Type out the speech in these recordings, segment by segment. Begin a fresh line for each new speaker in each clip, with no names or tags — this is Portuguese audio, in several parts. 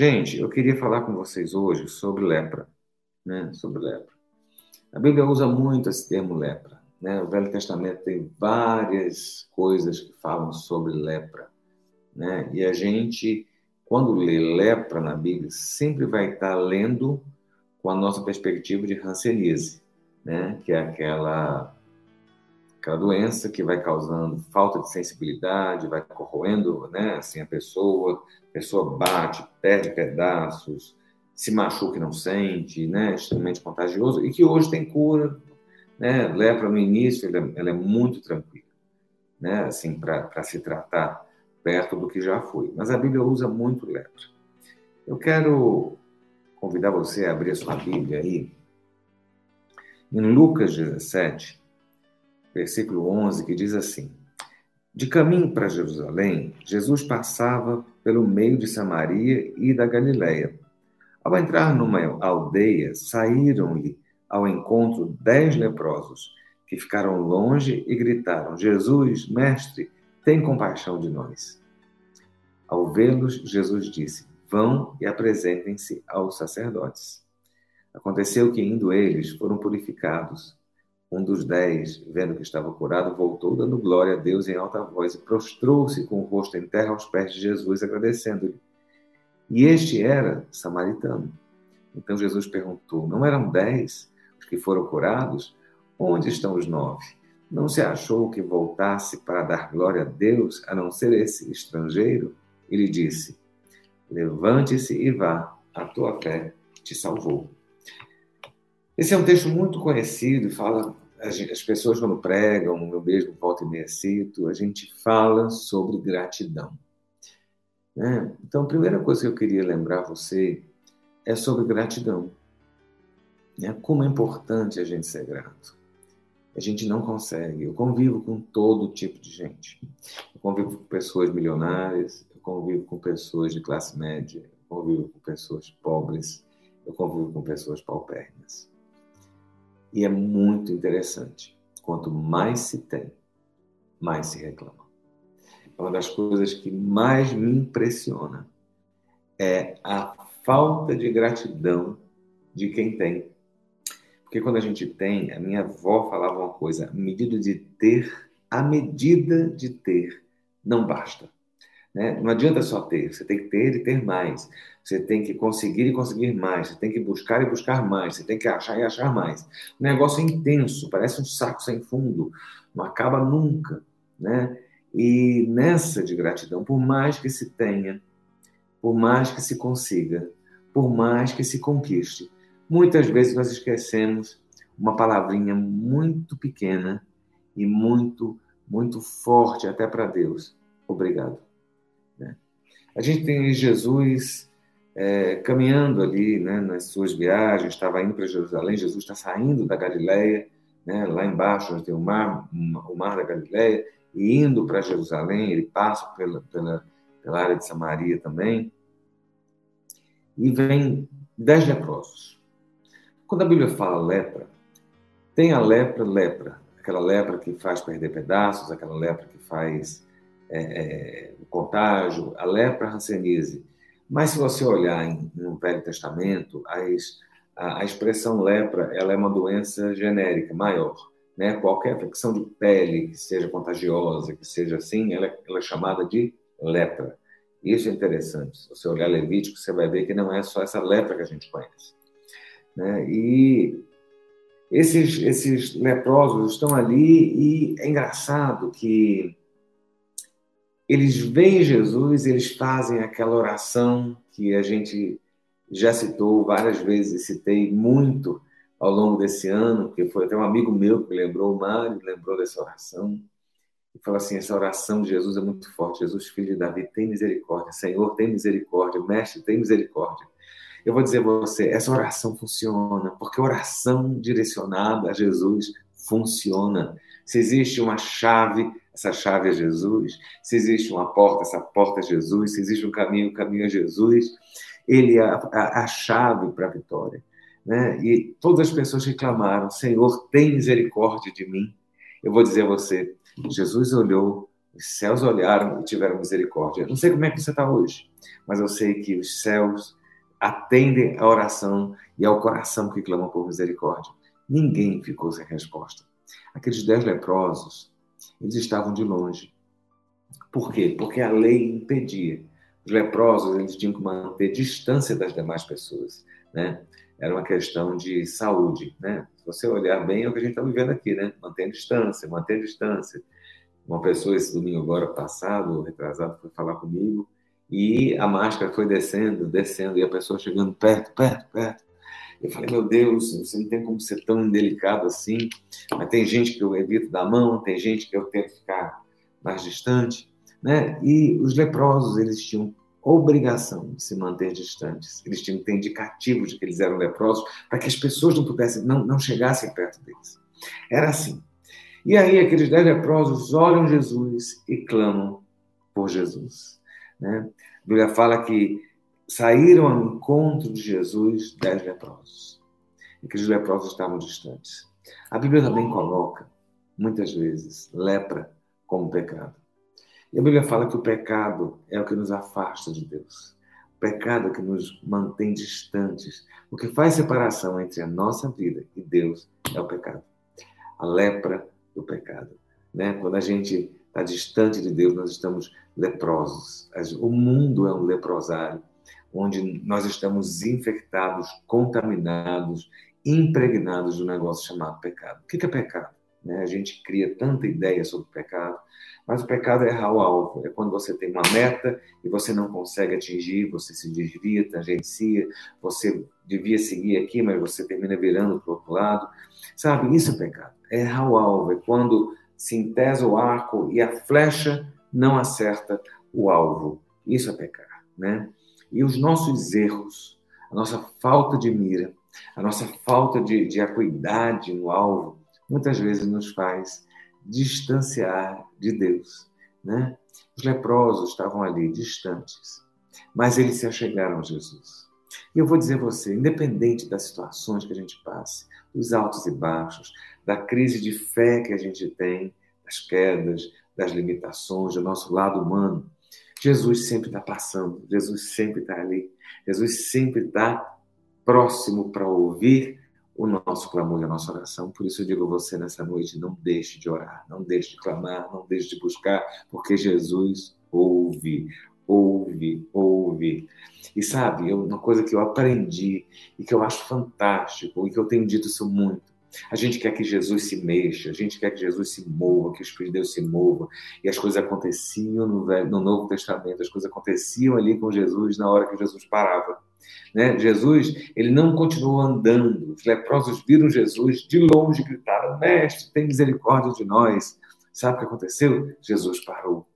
Gente, eu queria falar com vocês hoje sobre lepra, né? Sobre lepra. A Bíblia usa muito esse termo lepra, né? O Velho Testamento tem várias coisas que falam sobre lepra, né? E a gente, quando lê lepra na Bíblia, sempre vai estar lendo com a nossa perspectiva de hanseníase, né? Que é aquela aquela doença que vai causando falta de sensibilidade, vai corroendo, né, assim a pessoa, a pessoa bate, perde pedaços, se machuca e não sente, né, extremamente contagioso e que hoje tem cura, né, lepra no início ela, é, ela é muito tranquila, né, assim para se tratar perto do que já foi. Mas a Bíblia usa muito lepra. Eu quero convidar você a abrir a sua Bíblia aí em Lucas 17, versículo 11, que diz assim: De caminho para Jerusalém, Jesus passava pelo meio de Samaria e da Galiléia. Ao entrar numa aldeia, saíram-lhe ao encontro dez leprosos, que ficaram longe e gritaram: Jesus, mestre, tem compaixão de nós. Ao vê-los, Jesus disse: Vão e apresentem-se aos sacerdotes. Aconteceu que, indo eles, foram purificados. Um dos dez, vendo que estava curado, voltou dando glória a Deus em alta voz e prostrou-se com o rosto em terra aos pés de Jesus, agradecendo-lhe. E este era samaritano. Então Jesus perguntou: Não eram dez os que foram curados? Onde estão os nove? Não se achou que voltasse para dar glória a Deus, a não ser esse estrangeiro? Ele disse: Levante-se e vá, a tua fé te salvou. Esse é um texto muito conhecido fala as pessoas quando pregam, eu mesmo volta e meia cito, a gente fala sobre gratidão. Né? Então, a primeira coisa que eu queria lembrar você é sobre gratidão. Né? Como é importante a gente ser grato. A gente não consegue. Eu convivo com todo tipo de gente. Eu convivo com pessoas milionárias, eu convivo com pessoas de classe média, eu convivo com pessoas pobres, eu convivo com pessoas paupérrimas. E é muito interessante. Quanto mais se tem, mais se reclama. Uma das coisas que mais me impressiona é a falta de gratidão de quem tem. Porque quando a gente tem, a minha avó falava uma coisa: medida de ter, a medida de ter não basta. Né? Não adianta só ter, você tem que ter e ter mais. Você tem que conseguir e conseguir mais. Você tem que buscar e buscar mais. Você tem que achar e achar mais. O negócio é intenso, parece um saco sem fundo, não acaba nunca. Né? E nessa de gratidão, por mais que se tenha, por mais que se consiga, por mais que se conquiste, muitas vezes nós esquecemos uma palavrinha muito pequena e muito, muito forte até para Deus. Obrigado. A gente tem Jesus é, caminhando ali né, nas suas viagens, estava indo para Jerusalém, Jesus está saindo da Galileia, né, lá embaixo onde tem o mar, o mar da Galileia, e indo para Jerusalém, ele passa pela, pela, pela área de Samaria também, e vem dez leprosos. Quando a Bíblia fala lepra, tem a lepra, lepra, aquela lepra que faz perder pedaços, aquela lepra que faz é, é, contágio, a lepra, hanseníase. Mas se você olhar em, no Velho Testamento, as, a, a, expressão lepra ela é uma doença genérica, maior. Né? Qualquer infecção de pele que seja contagiosa, que seja assim, ela, ela é chamada de lepra. Isso é interessante. Se você olhar Levítico, você vai ver que não é só essa lepra que a gente conhece. Né? E esses, esses leprosos estão ali e é engraçado que eles veem Jesus, eles fazem aquela oração que a gente já citou várias vezes, citei muito ao longo desse ano, porque foi até um amigo meu que lembrou, o Mário, lembrou dessa oração, e falou assim: essa oração de Jesus é muito forte. Jesus, filho de Davi, tem misericórdia. Senhor, tem misericórdia. Mestre, tem misericórdia. Eu vou dizer a você: essa oração funciona, porque oração direcionada a Jesus funciona. Se existe uma chave essa chave é Jesus. Se existe uma porta, essa porta é Jesus. Se existe um caminho, o caminho é Jesus. Ele é a, a, a chave para a vitória. Né? E todas as pessoas reclamaram: Senhor, tem misericórdia de mim. Eu vou dizer a você: Jesus olhou Os céus olharam e tiveram misericórdia. Não sei como é que você está hoje, mas eu sei que os céus atendem à oração e ao coração que clama por misericórdia. Ninguém ficou sem resposta. Aqueles dez leprosos, eles estavam de longe. Por quê? Porque a lei impedia. Os leprosos, eles tinham que manter distância das demais pessoas, né? Era uma questão de saúde, né? Se você olhar bem, é o que a gente está vivendo aqui, né? Manter distância, manter distância. Uma pessoa esse domingo agora passado, retrasado, foi falar comigo e a máscara foi descendo, descendo, e a pessoa chegando perto, perto, perto. Eu falei, meu Deus, você não tem como ser tão indelicado assim. Mas tem gente que eu evito da mão, tem gente que eu tento ficar mais distante. Né? E os leprosos, eles tinham obrigação de se manter distantes. Eles tinham que ter indicativos de que eles eram leprosos para que as pessoas não pudessem, não, não chegassem perto deles. Era assim. E aí aqueles dez leprosos olham Jesus e clamam por Jesus. Né? A Bíblia fala que saíram ao encontro de Jesus dez leprosos. E que os leprosos estavam distantes. A Bíblia também coloca, muitas vezes, lepra como pecado. E a Bíblia fala que o pecado é o que nos afasta de Deus. O pecado é o que nos mantém distantes. O que faz separação entre a nossa vida e Deus é o pecado. A lepra do pecado. Né? Quando a gente está distante de Deus, nós estamos leprosos. O mundo é um leprosário, onde nós estamos infectados, contaminados, impregnados um negócio chamado pecado. O que é pecado? Né? A gente cria tanta ideia sobre pecado, mas o pecado é errar o alvo. É quando você tem uma meta e você não consegue atingir, você se desvia, tangencia, você devia seguir aqui, mas você termina virando para o outro lado. Sabe, isso é pecado. É errar o alvo. É quando se entesa o arco e a flecha não acerta o alvo. Isso é pecar, né? E os nossos erros, a nossa falta de mira, a nossa falta de, de acuidade no alvo, muitas vezes nos faz distanciar de Deus. Né? Os leprosos estavam ali, distantes, mas eles se achegaram a Jesus. E eu vou dizer a você, independente das situações que a gente passe, dos altos e baixos, da crise de fé que a gente tem, das quedas, das limitações, do nosso lado humano, Jesus sempre está passando, Jesus sempre está ali, Jesus sempre está próximo para ouvir o nosso clamor e a nossa oração. Por isso eu digo a você nessa noite: não deixe de orar, não deixe de clamar, não deixe de buscar, porque Jesus ouve, ouve, ouve. E sabe, uma coisa que eu aprendi e que eu acho fantástico e que eu tenho dito isso muito. A gente quer que Jesus se mexa, a gente quer que Jesus se mova, que o Espírito de Deus se mova. E as coisas aconteciam no, no Novo Testamento, as coisas aconteciam ali com Jesus na hora que Jesus parava. Né? Jesus, ele não continuou andando. Os leprosos viram Jesus de longe e gritaram: Mestre, tem misericórdia de nós. Sabe o que aconteceu? Jesus parou.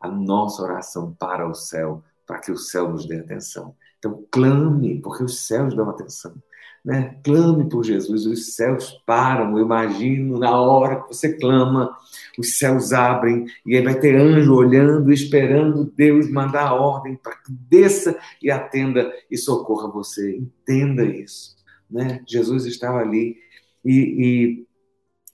A nossa oração para o céu, para que o céu nos dê atenção. Então, clame, porque os céus dão atenção. Né? Clame por Jesus, os céus param. Eu imagino na hora que você clama, os céus abrem e aí vai ter anjo olhando, esperando Deus mandar a ordem para que desça e atenda e socorra você. Entenda isso. Né? Jesus estava ali e,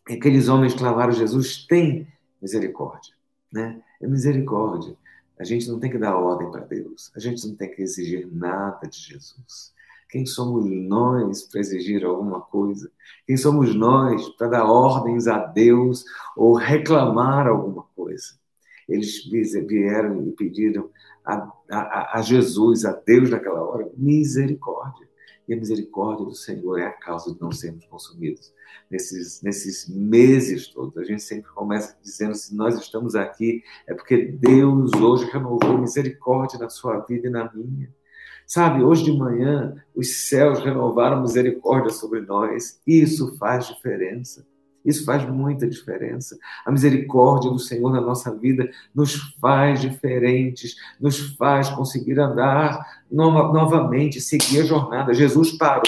e aqueles homens clamaram: Jesus tem misericórdia. Né? É misericórdia. A gente não tem que dar ordem para Deus, a gente não tem que exigir nada de Jesus. Quem somos nós para exigir alguma coisa? Quem somos nós para dar ordens a Deus ou reclamar alguma coisa? Eles vieram e pediram a, a, a Jesus, a Deus naquela hora, misericórdia. E a misericórdia do Senhor é a causa de não sermos consumidos. Nesses, nesses meses todos, a gente sempre começa dizendo: se nós estamos aqui, é porque Deus hoje renovou misericórdia na sua vida e na minha. Sabe, hoje de manhã os céus renovaram misericórdia sobre nós. Isso faz diferença. Isso faz muita diferença. A misericórdia do Senhor na nossa vida nos faz diferentes, nos faz conseguir andar novamente, seguir a jornada. Jesus parou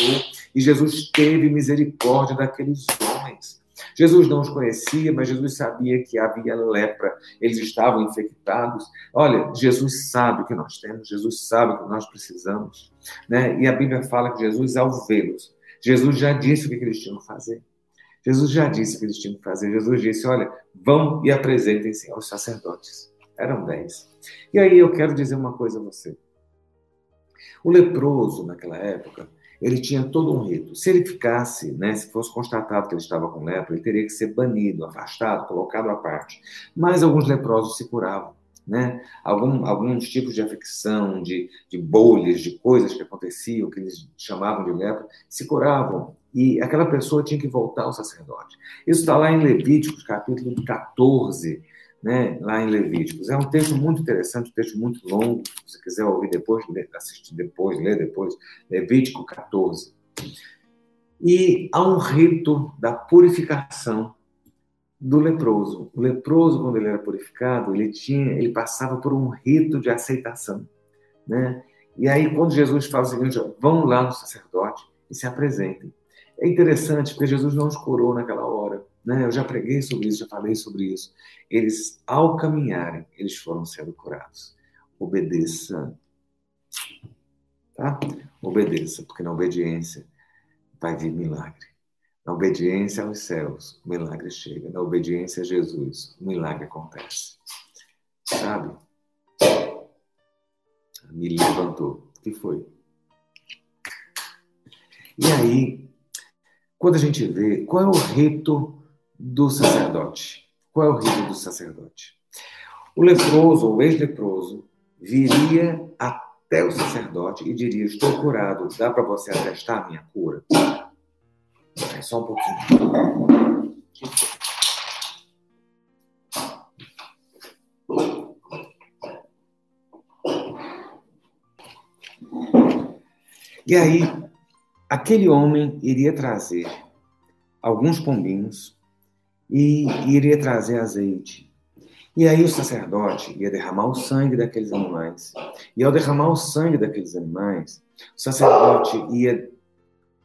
e Jesus teve misericórdia daqueles homens. Jesus não os conhecia, mas Jesus sabia que havia lepra, eles estavam infectados. Olha, Jesus sabe o que nós temos, Jesus sabe o que nós precisamos. Né? E a Bíblia fala que Jesus, ao vê-los, Jesus já disse o que eles tinham que fazer. Jesus já disse que eles tinham que fazer. Jesus disse: olha, vão e apresentem-se aos sacerdotes. Eram dez. E aí eu quero dizer uma coisa a você. O leproso, naquela época, ele tinha todo um rito. Se ele ficasse, né, se fosse constatado que ele estava com lepra, ele teria que ser banido, afastado, colocado à parte. Mas alguns leprosos se curavam. Né? Algum, alguns tipos de afecção, de, de bolhas, de coisas que aconteciam, que eles chamavam de lepra, se curavam. E aquela pessoa tinha que voltar ao sacerdote. Isso está lá em Levíticos, capítulo 14, né, lá em Levíticos. É um texto muito interessante, um texto muito longo. Se você quiser ouvir depois, assistir depois, ler depois, Levítico 14. E há um rito da purificação do leproso. O leproso, quando ele era purificado, ele tinha, ele passava por um rito de aceitação, né? E aí, quando Jesus fala o seguinte, vão lá no sacerdote e se apresentem. É interessante, porque Jesus não os curou naquela hora. Né? Eu já preguei sobre isso, já falei sobre isso. Eles, ao caminharem, eles foram sendo curados. Obedeça. Tá? Obedeça, porque na obediência vai vir milagre. Na obediência aos céus, o milagre chega. Na obediência a Jesus, o milagre acontece. Sabe? Me levantou. O que foi? E aí, quando a gente vê qual é o rito do sacerdote. Qual é o rito do sacerdote? O leproso ou ex-leproso viria até o sacerdote e diria: Estou curado, dá para você atestar a minha cura? É só um pouquinho. E aí, aquele homem iria trazer alguns pombinhos e iria trazer azeite. E aí o sacerdote ia derramar o sangue daqueles animais. E ao derramar o sangue daqueles animais, o sacerdote ia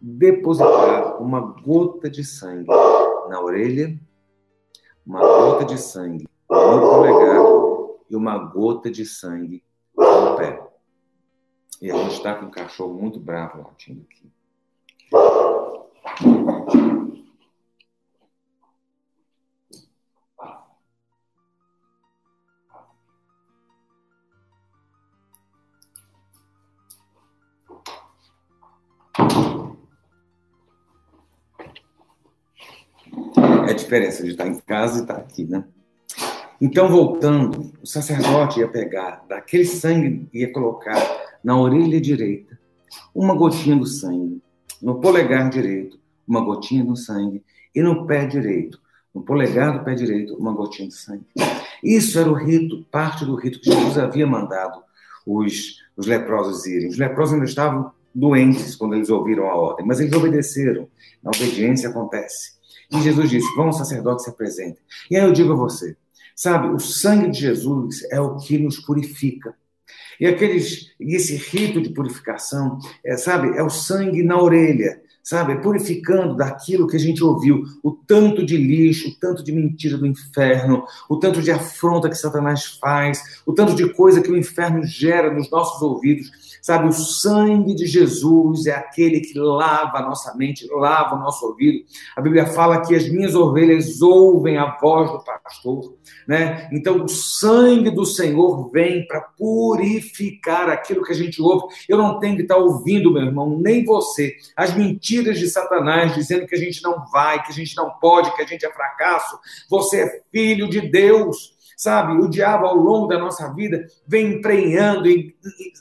depositar uma gota de sangue na orelha, uma gota de sangue no polegar e uma gota de sangue no pé. E a gente está com um cachorro muito bravo latindo aqui. A diferença de estar em casa e estar aqui, né? Então, voltando, o sacerdote ia pegar daquele sangue e ia colocar na orelha direita uma gotinha do sangue, no polegar direito uma gotinha do sangue e no pé direito, no polegar do pé direito, uma gotinha de sangue. Isso era o rito, parte do rito que Jesus havia mandado os, os leprosos irem. Os leprosos ainda estavam doentes quando eles ouviram a ordem, mas eles obedeceram. A obediência acontece. E Jesus disse: Vão, sacerdote, se apresentem. E aí eu digo a você: sabe, o sangue de Jesus é o que nos purifica. E aqueles, esse rito de purificação, é, sabe, é o sangue na orelha, sabe, purificando daquilo que a gente ouviu, o tanto de lixo, o tanto de mentira do inferno, o tanto de afronta que Satanás faz, o tanto de coisa que o inferno gera nos nossos ouvidos. Sabe, o sangue de Jesus é aquele que lava a nossa mente, lava o nosso ouvido. A Bíblia fala que as minhas ovelhas ouvem a voz do pastor, né? Então, o sangue do Senhor vem para purificar aquilo que a gente ouve. Eu não tenho que estar ouvindo, meu irmão, nem você, as mentiras de Satanás dizendo que a gente não vai, que a gente não pode, que a gente é fracasso. Você é filho de Deus. Sabe, o diabo ao longo da nossa vida vem emprenhando,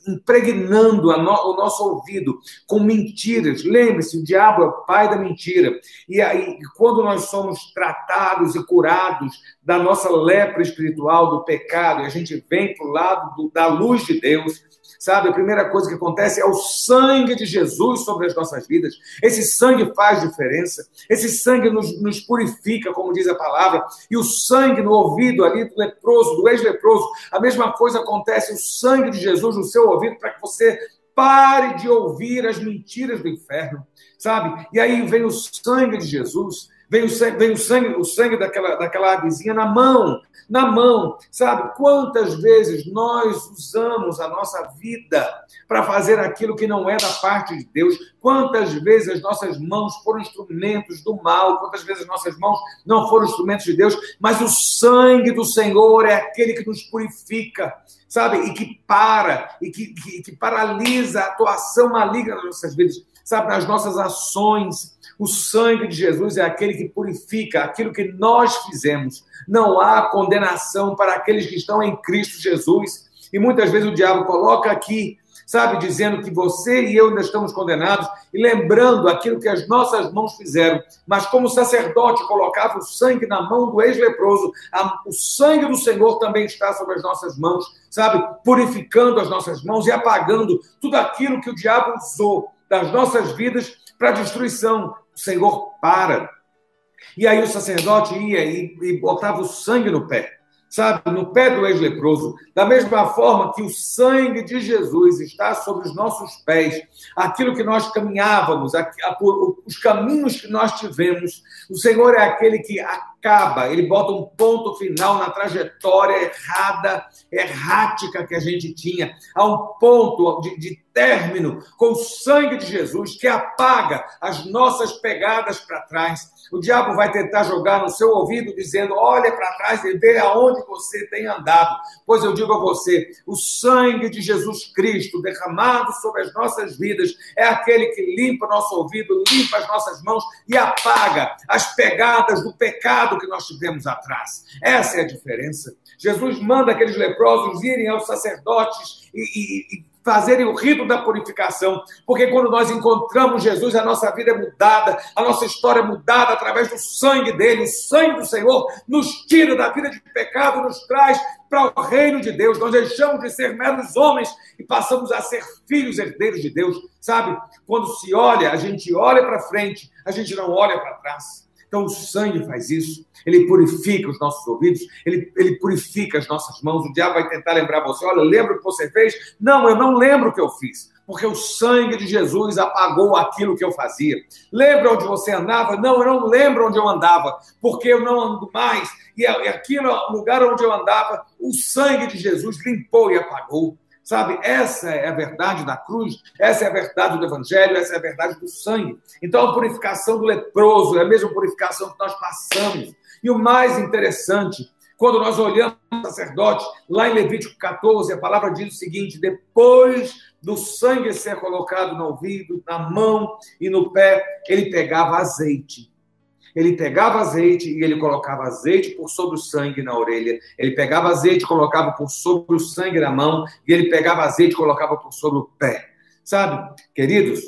impregnando no, o nosso ouvido com mentiras. Lembre-se, o diabo é o pai da mentira. E aí, quando nós somos tratados e curados da nossa lepra espiritual, do pecado, e a gente vem para o lado do, da luz de Deus, sabe? A primeira coisa que acontece é o sangue de Jesus sobre as nossas vidas. Esse sangue faz diferença. Esse sangue nos, nos purifica, como diz a palavra. E o sangue no ouvido ali do leproso, do ex-leproso, a mesma coisa acontece. O sangue de Jesus no seu ouvido para que você pare de ouvir as mentiras do inferno, sabe? E aí vem o sangue de Jesus vem o sangue, vem o sangue, o sangue daquela, daquela avezinha na mão, na mão. Sabe quantas vezes nós usamos a nossa vida para fazer aquilo que não é da parte de Deus? Quantas vezes as nossas mãos foram instrumentos do mal? Quantas vezes as nossas mãos não foram instrumentos de Deus? Mas o sangue do Senhor é aquele que nos purifica, sabe? E que para, e que, que, que paralisa a atuação maligna nas nossas vidas, sabe? Nas nossas ações. O sangue de Jesus é aquele que purifica aquilo que nós fizemos. Não há condenação para aqueles que estão em Cristo Jesus. E muitas vezes o diabo coloca aqui, sabe, dizendo que você e eu ainda estamos condenados e lembrando aquilo que as nossas mãos fizeram. Mas como o sacerdote colocava o sangue na mão do ex-leproso, o sangue do Senhor também está sobre as nossas mãos, sabe, purificando as nossas mãos e apagando tudo aquilo que o diabo usou das nossas vidas para destruição. O Senhor para. E aí o sacerdote ia e, e botava o sangue no pé, sabe? No pé do ex-leproso. Da mesma forma que o sangue de Jesus está sobre os nossos pés, aquilo que nós caminhávamos, a, a, os caminhos que nós tivemos, o Senhor é aquele que acaba, ele bota um ponto final na trajetória errada, errática que a gente tinha, a um ponto de, de término com o sangue de Jesus que apaga as nossas pegadas para trás. O diabo vai tentar jogar no seu ouvido dizendo: olha para trás e vê aonde você tem andado. Pois eu digo a você: o sangue de Jesus Cristo derramado sobre as nossas vidas é aquele que limpa nosso ouvido, limpa as nossas mãos e apaga as pegadas do pecado que nós tivemos atrás. Essa é a diferença. Jesus manda aqueles leprosos irem aos sacerdotes e, e, e fazerem o rito da purificação, porque quando nós encontramos Jesus, a nossa vida é mudada, a nossa história é mudada através do sangue dele. O sangue do Senhor nos tira da vida de pecado, nos traz para o reino de Deus. Nós deixamos de ser meros homens e passamos a ser filhos herdeiros de Deus. Sabe? Quando se olha, a gente olha para frente, a gente não olha para trás. Então o sangue faz isso. Ele purifica os nossos ouvidos, ele, ele purifica as nossas mãos. O diabo vai tentar lembrar você: olha, lembra o que você fez? Não, eu não lembro o que eu fiz, porque o sangue de Jesus apagou aquilo que eu fazia. Lembra onde você andava? Não, eu não lembro onde eu andava, porque eu não ando mais. E aqui no lugar onde eu andava, o sangue de Jesus limpou e apagou. Sabe, essa é a verdade da cruz, essa é a verdade do evangelho, essa é a verdade do sangue. Então, a purificação do leproso é a mesma purificação que nós passamos. E o mais interessante, quando nós olhamos o sacerdote, lá em Levítico 14, a palavra diz o seguinte: depois do sangue ser colocado no ouvido, na mão e no pé, ele pegava azeite ele pegava azeite e ele colocava azeite por sobre o sangue na orelha. Ele pegava azeite e colocava por sobre o sangue na mão. E ele pegava azeite e colocava por sobre o pé. Sabe, queridos,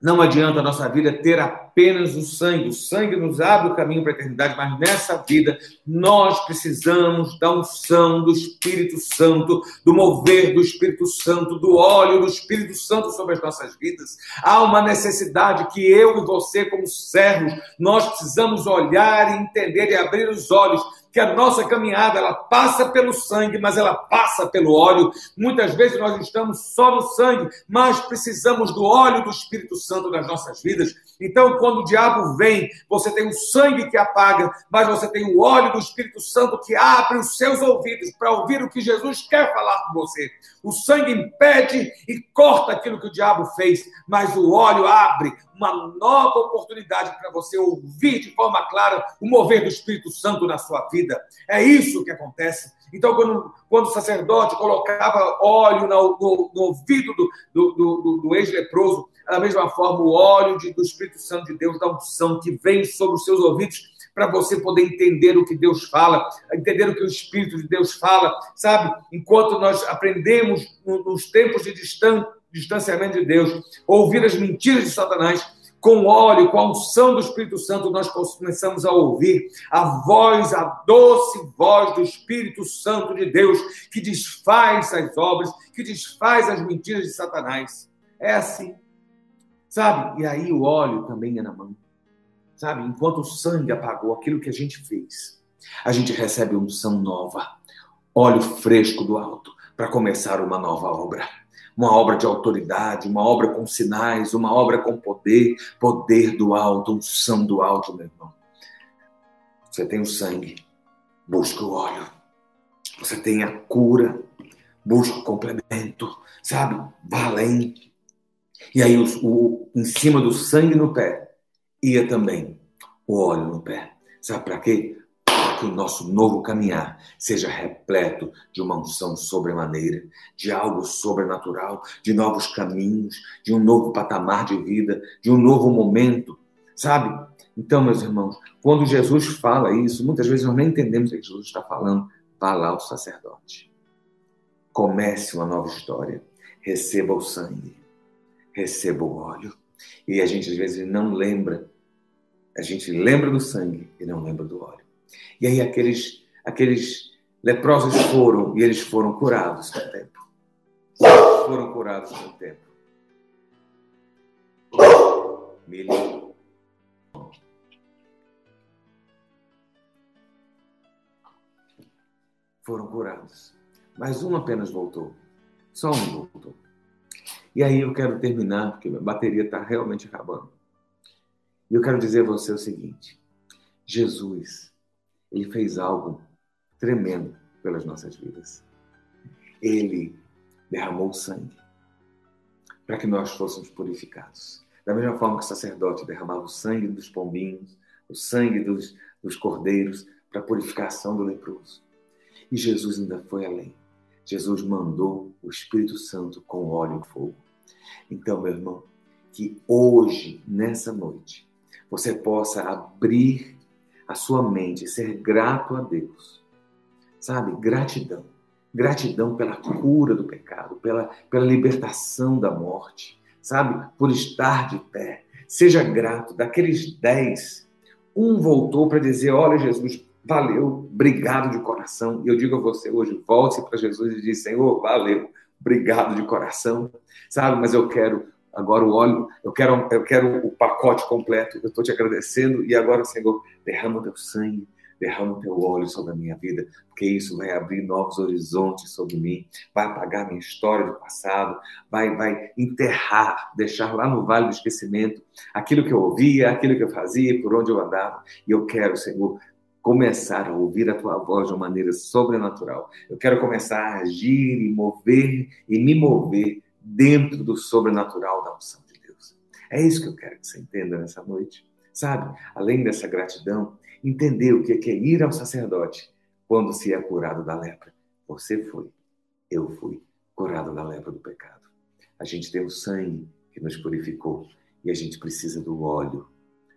não adianta a nossa vida ter apenas o sangue. O sangue nos abre o caminho para a eternidade, mas nessa vida nós precisamos da unção do Espírito Santo, do mover do Espírito Santo, do óleo do Espírito Santo sobre as nossas vidas. Há uma necessidade que eu e você, como servos, nós precisamos olhar e entender e abrir os olhos que a nossa caminhada ela passa pelo sangue, mas ela passa pelo óleo. Muitas vezes nós estamos só no sangue, mas precisamos do óleo do Espírito Santo nas nossas vidas. Então, quando o diabo vem, você tem o sangue que apaga, mas você tem o óleo do Espírito Santo que abre os seus ouvidos para ouvir o que Jesus quer falar com você. O sangue impede e corta aquilo que o diabo fez, mas o óleo abre uma nova oportunidade para você ouvir de forma clara o mover do Espírito Santo na sua vida. É isso que acontece. Então, quando, quando o sacerdote colocava óleo no, no, no ouvido do, do, do, do ex-leproso, da mesma forma, o óleo de, do Espírito Santo de Deus, da unção que vem sobre os seus ouvidos, para você poder entender o que Deus fala, entender o que o Espírito de Deus fala, sabe? Enquanto nós aprendemos nos tempos de distanciamento de Deus, ouvir as mentiras de Satanás, com óleo, com a unção do Espírito Santo, nós começamos a ouvir a voz, a doce voz do Espírito Santo de Deus, que desfaz as obras, que desfaz as mentiras de Satanás. É assim. Sabe? E aí o óleo também é na mão. Sabe? Enquanto o sangue apagou aquilo que a gente fez, a gente recebe unção nova, óleo fresco do alto, para começar uma nova obra uma obra de autoridade, uma obra com sinais, uma obra com poder, poder do alto, unção do alto, meu irmão. Você tem o sangue, busca o óleo. Você tem a cura, busca o complemento, sabe? Vá além. E aí, o, o, em cima do sangue no pé, ia também o óleo no pé. Sabe para quê? Que o nosso novo caminhar seja repleto de uma unção sobremaneira, de algo sobrenatural, de novos caminhos, de um novo patamar de vida, de um novo momento, sabe? Então, meus irmãos, quando Jesus fala isso, muitas vezes nós nem entendemos o que Jesus está falando. Vá lá o sacerdote. Comece uma nova história. Receba o sangue. Receba o óleo. E a gente às vezes não lembra. A gente lembra do sangue e não lembra do óleo. E aí aqueles, aqueles leprosos foram e eles foram curados com o tempo. Foram curados com o tempo. Milho foram curados. Mas um apenas voltou. Só um voltou. E aí eu quero terminar, porque a bateria está realmente acabando. E eu quero dizer a você o seguinte: Jesus, ele fez algo tremendo pelas nossas vidas. Ele derramou sangue para que nós fôssemos purificados. Da mesma forma que o sacerdote derramava o sangue dos pombinhos, o sangue dos, dos cordeiros para a purificação do leproso. E Jesus ainda foi além. Jesus mandou o Espírito Santo com óleo e fogo. Então, meu irmão, que hoje, nessa noite, você possa abrir a sua mente, ser grato a Deus. Sabe? Gratidão. Gratidão pela cura do pecado, pela, pela libertação da morte, sabe? Por estar de pé. Seja grato. Daqueles dez, um voltou para dizer: Olha, Jesus, valeu, obrigado de coração. E eu digo a você hoje, volte para Jesus e diz, Senhor, valeu, obrigado de coração, sabe? Mas eu quero agora o óleo, eu quero, eu quero o pacote completo. Eu estou te agradecendo e agora, Senhor, derrama o teu sangue, derrama o teu óleo sobre a minha vida, porque isso vai abrir novos horizontes sobre mim, vai apagar minha história do passado, vai, vai enterrar, deixar lá no vale do esquecimento aquilo que eu ouvia, aquilo que eu fazia, por onde eu andava. E eu quero, Senhor, começar a ouvir a tua voz de uma maneira sobrenatural. Eu quero começar a agir e mover e me mover dentro do sobrenatural da unção de Deus. É isso que eu quero que você entenda nessa noite. Sabe? Além dessa gratidão, entender o que é ir ao sacerdote quando se é curado da lepra. Você foi, eu fui curado da lepra do pecado. A gente tem o sangue que nos purificou e a gente precisa do óleo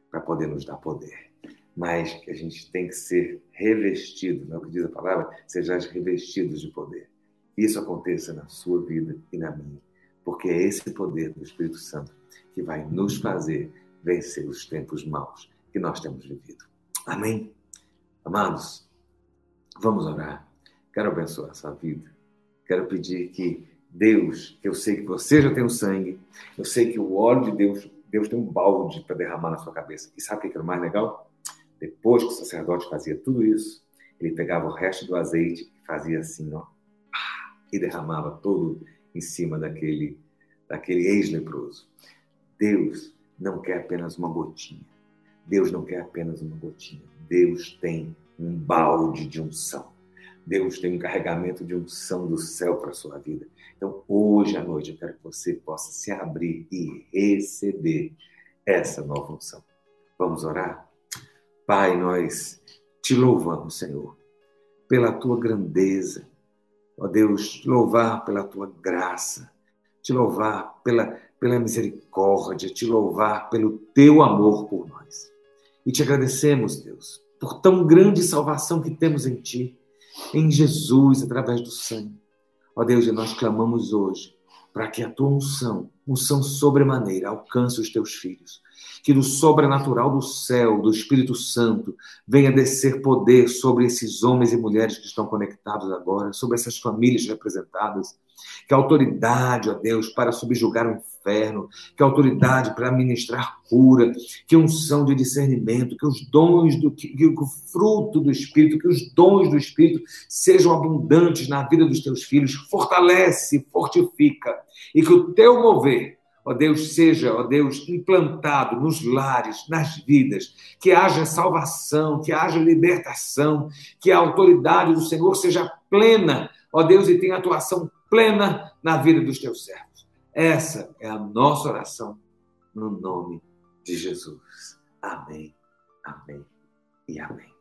para poder nos dar poder mas que a gente tem que ser revestido, não é o que diz a palavra? Sejais revestidos de poder. Isso aconteça na sua vida e na minha, porque é esse poder do Espírito Santo que vai nos fazer vencer os tempos maus que nós temos vivido. Amém? Amados, vamos orar. Quero abençoar a sua vida. Quero pedir que Deus, que eu sei que você já tem o sangue, eu sei que o óleo de Deus, Deus tem um balde para derramar na sua cabeça. E sabe o que é o mais legal? Depois que o sacerdote fazia tudo isso, ele pegava o resto do azeite e fazia assim, ó, e derramava todo em cima daquele, daquele ex-leproso. Deus não quer apenas uma gotinha. Deus não quer apenas uma gotinha. Deus tem um balde de unção. Deus tem um carregamento de unção do céu para a sua vida. Então, hoje à noite, eu quero que você possa se abrir e receber essa nova unção. Vamos orar? Pai, nós te louvamos, Senhor, pela tua grandeza. Ó Deus, te louvar pela tua graça, te louvar pela, pela misericórdia, te louvar pelo teu amor por nós. E te agradecemos, Deus, por tão grande salvação que temos em ti, em Jesus, através do sangue. Ó Deus, e nós clamamos hoje para que a tua unção, unção sobremaneira, alcance os teus filhos que do sobrenatural do céu, do Espírito Santo, venha descer poder sobre esses homens e mulheres que estão conectados agora, sobre essas famílias representadas. Que a autoridade, ó Deus, para subjugar o inferno, que autoridade para ministrar cura, que unção de discernimento, que os dons do que, que, o fruto do Espírito, que os dons do Espírito sejam abundantes na vida dos teus filhos, fortalece, fortifica, e que o teu mover ó Deus, seja, ó Deus, implantado nos lares, nas vidas, que haja salvação, que haja libertação, que a autoridade do Senhor seja plena, ó Deus, e tenha atuação plena na vida dos teus servos. Essa é a nossa oração no nome de Jesus. Amém, amém e amém.